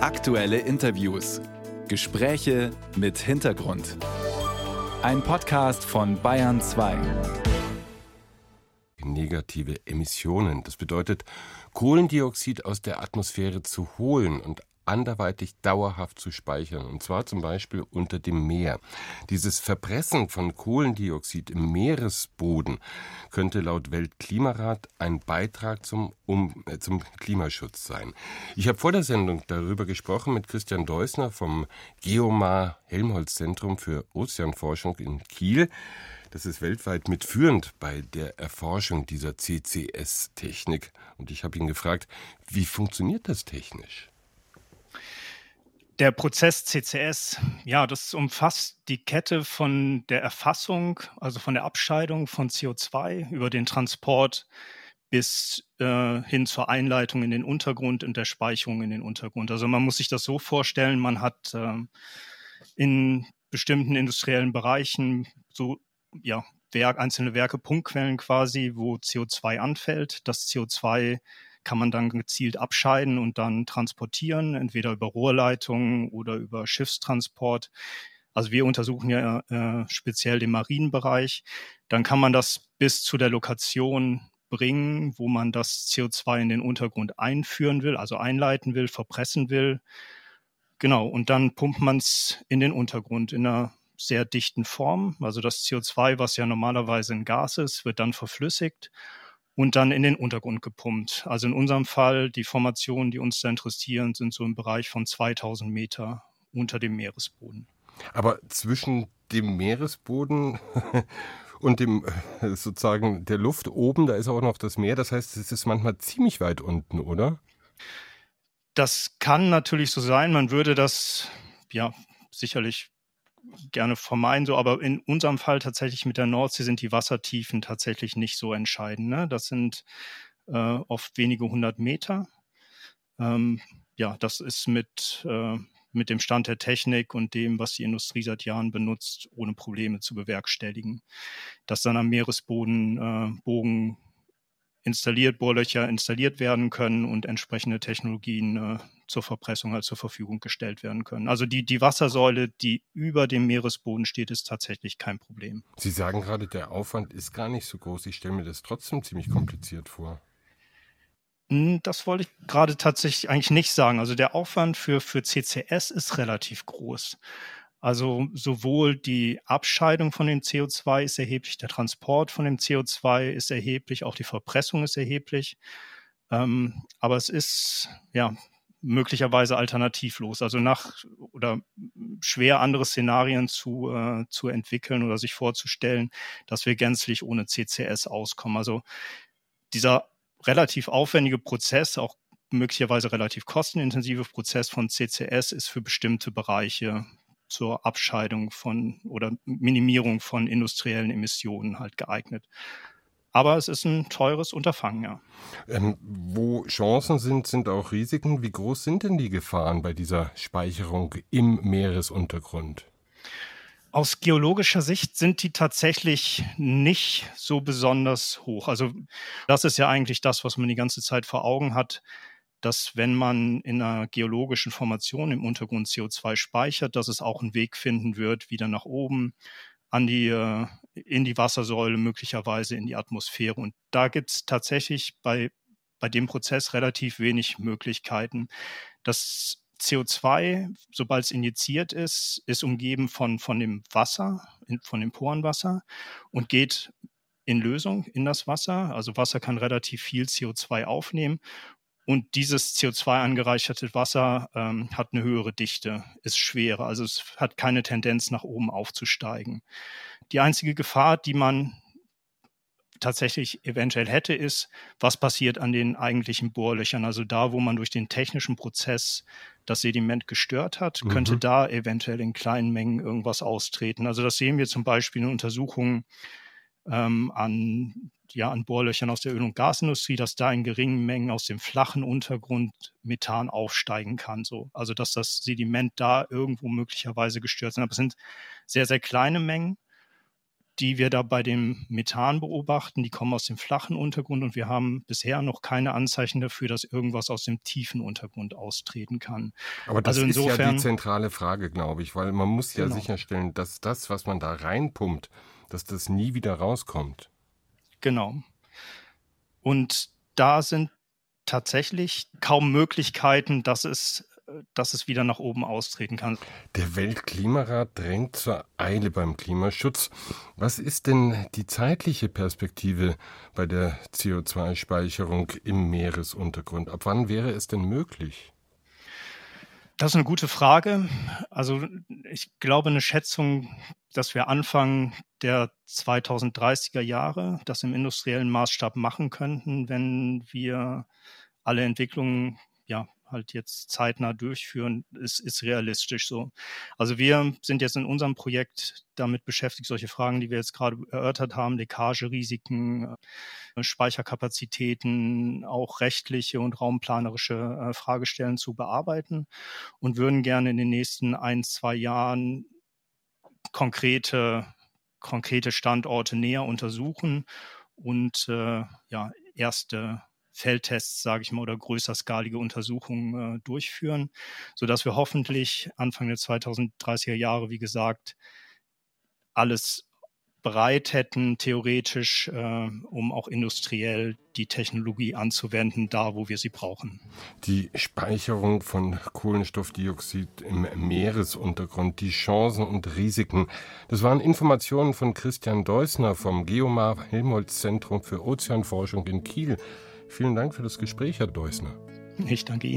Aktuelle Interviews. Gespräche mit Hintergrund. Ein Podcast von Bayern 2. Negative Emissionen. Das bedeutet, Kohlendioxid aus der Atmosphäre zu holen und anderweitig dauerhaft zu speichern, und zwar zum Beispiel unter dem Meer. Dieses Verpressen von Kohlendioxid im Meeresboden könnte laut Weltklimarat ein Beitrag zum, um, äh, zum Klimaschutz sein. Ich habe vor der Sendung darüber gesprochen mit Christian Deusner vom Geomar Helmholtz Zentrum für Ozeanforschung in Kiel. Das ist weltweit mitführend bei der Erforschung dieser CCS-Technik. Und ich habe ihn gefragt, wie funktioniert das technisch? Der Prozess CCS, ja, das umfasst die Kette von der Erfassung, also von der Abscheidung von CO2 über den Transport bis äh, hin zur Einleitung in den Untergrund und der Speicherung in den Untergrund. Also man muss sich das so vorstellen, man hat äh, in bestimmten industriellen Bereichen so ja, Werk, einzelne Werke, Punktquellen quasi, wo CO2 anfällt. Das CO2 kann man dann gezielt abscheiden und dann transportieren, entweder über Rohrleitungen oder über Schiffstransport. Also wir untersuchen ja äh, speziell den Marienbereich. Dann kann man das bis zu der Lokation bringen, wo man das CO2 in den Untergrund einführen will, also einleiten will, verpressen will. Genau, und dann pumpt man es in den Untergrund in einer sehr dichten Form. Also das CO2, was ja normalerweise ein Gas ist, wird dann verflüssigt und dann in den Untergrund gepumpt. Also in unserem Fall, die Formationen, die uns da interessieren, sind so im Bereich von 2000 Meter unter dem Meeresboden. Aber zwischen dem Meeresboden und dem äh, sozusagen der Luft oben, da ist auch noch das Meer. Das heißt, es ist manchmal ziemlich weit unten, oder? Das kann natürlich so sein. Man würde das ja sicherlich gerne vermeiden, so, aber in unserem Fall tatsächlich mit der Nordsee sind die Wassertiefen tatsächlich nicht so entscheidend. Ne? Das sind äh, oft wenige hundert Meter. Ähm, ja, das ist mit, äh, mit dem Stand der Technik und dem, was die Industrie seit Jahren benutzt, ohne Probleme zu bewerkstelligen. Dass dann am Meeresboden äh, Bogen installiert, Bohrlöcher installiert werden können und entsprechende Technologien äh, zur Verpressung halt zur Verfügung gestellt werden können. Also die, die Wassersäule, die über dem Meeresboden steht, ist tatsächlich kein Problem. Sie sagen gerade, der Aufwand ist gar nicht so groß. Ich stelle mir das trotzdem ziemlich kompliziert vor. Hm, das wollte ich gerade tatsächlich eigentlich nicht sagen. Also der Aufwand für, für CCS ist relativ groß. Also sowohl die Abscheidung von dem CO2 ist erheblich, der Transport von dem CO2 ist erheblich, auch die Verpressung ist erheblich. Ähm, aber es ist ja möglicherweise alternativlos, also nach oder schwer andere Szenarien zu, äh, zu entwickeln oder sich vorzustellen, dass wir gänzlich ohne CCS auskommen. Also dieser relativ aufwendige Prozess, auch möglicherweise relativ kostenintensive Prozess von CCS ist für bestimmte Bereiche zur Abscheidung von oder Minimierung von industriellen Emissionen halt geeignet. Aber es ist ein teures Unterfangen, ja. Ähm, wo Chancen sind, sind auch Risiken. Wie groß sind denn die Gefahren bei dieser Speicherung im Meeresuntergrund? Aus geologischer Sicht sind die tatsächlich nicht so besonders hoch. Also das ist ja eigentlich das, was man die ganze Zeit vor Augen hat dass wenn man in einer geologischen Formation im Untergrund CO2 speichert, dass es auch einen Weg finden wird, wieder nach oben an die, äh, in die Wassersäule, möglicherweise in die Atmosphäre. Und da gibt es tatsächlich bei, bei dem Prozess relativ wenig Möglichkeiten. Das CO2, sobald es injiziert ist, ist umgeben von, von dem Wasser, von dem Porenwasser und geht in Lösung in das Wasser. Also Wasser kann relativ viel CO2 aufnehmen und dieses CO2 angereicherte Wasser ähm, hat eine höhere Dichte, ist schwerer, also es hat keine Tendenz nach oben aufzusteigen. Die einzige Gefahr, die man tatsächlich eventuell hätte, ist, was passiert an den eigentlichen Bohrlöchern. Also da, wo man durch den technischen Prozess das Sediment gestört hat, mhm. könnte da eventuell in kleinen Mengen irgendwas austreten. Also das sehen wir zum Beispiel in Untersuchungen ähm, an ja, an Bohrlöchern aus der Öl- und Gasindustrie, dass da in geringen Mengen aus dem flachen Untergrund Methan aufsteigen kann. So. Also dass das Sediment da irgendwo möglicherweise gestört sind. Aber es sind sehr, sehr kleine Mengen. die wir da bei dem Methan beobachten, die kommen aus dem flachen Untergrund und wir haben bisher noch keine Anzeichen dafür, dass irgendwas aus dem tiefen Untergrund austreten kann. Aber das also insofern, ist ja die zentrale Frage, glaube ich, weil man muss ja genau. sicherstellen, dass das, was man da reinpumpt, dass das nie wieder rauskommt. Genau. Und da sind tatsächlich kaum Möglichkeiten, dass es dass es wieder nach oben austreten kann. Der Weltklimarat drängt zur Eile beim Klimaschutz. Was ist denn die zeitliche Perspektive bei der CO2-Speicherung im Meeresuntergrund? Ab wann wäre es denn möglich? Das ist eine gute Frage. Also ich glaube, eine Schätzung, dass wir Anfang der 2030er Jahre das im industriellen Maßstab machen könnten, wenn wir alle Entwicklungen ja, halt jetzt zeitnah durchführen, ist, ist realistisch so. Also wir sind jetzt in unserem Projekt damit beschäftigt, solche Fragen, die wir jetzt gerade erörtert haben, Leckagerisiken, äh, Speicherkapazitäten, auch rechtliche und raumplanerische äh, Fragestellen zu bearbeiten und würden gerne in den nächsten ein, zwei Jahren konkrete, konkrete Standorte näher untersuchen und äh, ja, erste Feldtests, sage ich mal, oder größerskalige Untersuchungen äh, durchführen, sodass wir hoffentlich Anfang der 2030er Jahre, wie gesagt, alles bereit hätten, theoretisch, äh, um auch industriell die Technologie anzuwenden, da wo wir sie brauchen. Die Speicherung von Kohlenstoffdioxid im Meeresuntergrund, die Chancen und Risiken. Das waren Informationen von Christian Deusner vom Geomar Helmholtz Zentrum für Ozeanforschung in Kiel. Vielen Dank für das Gespräch, Herr Deusner. Ich danke Ihnen.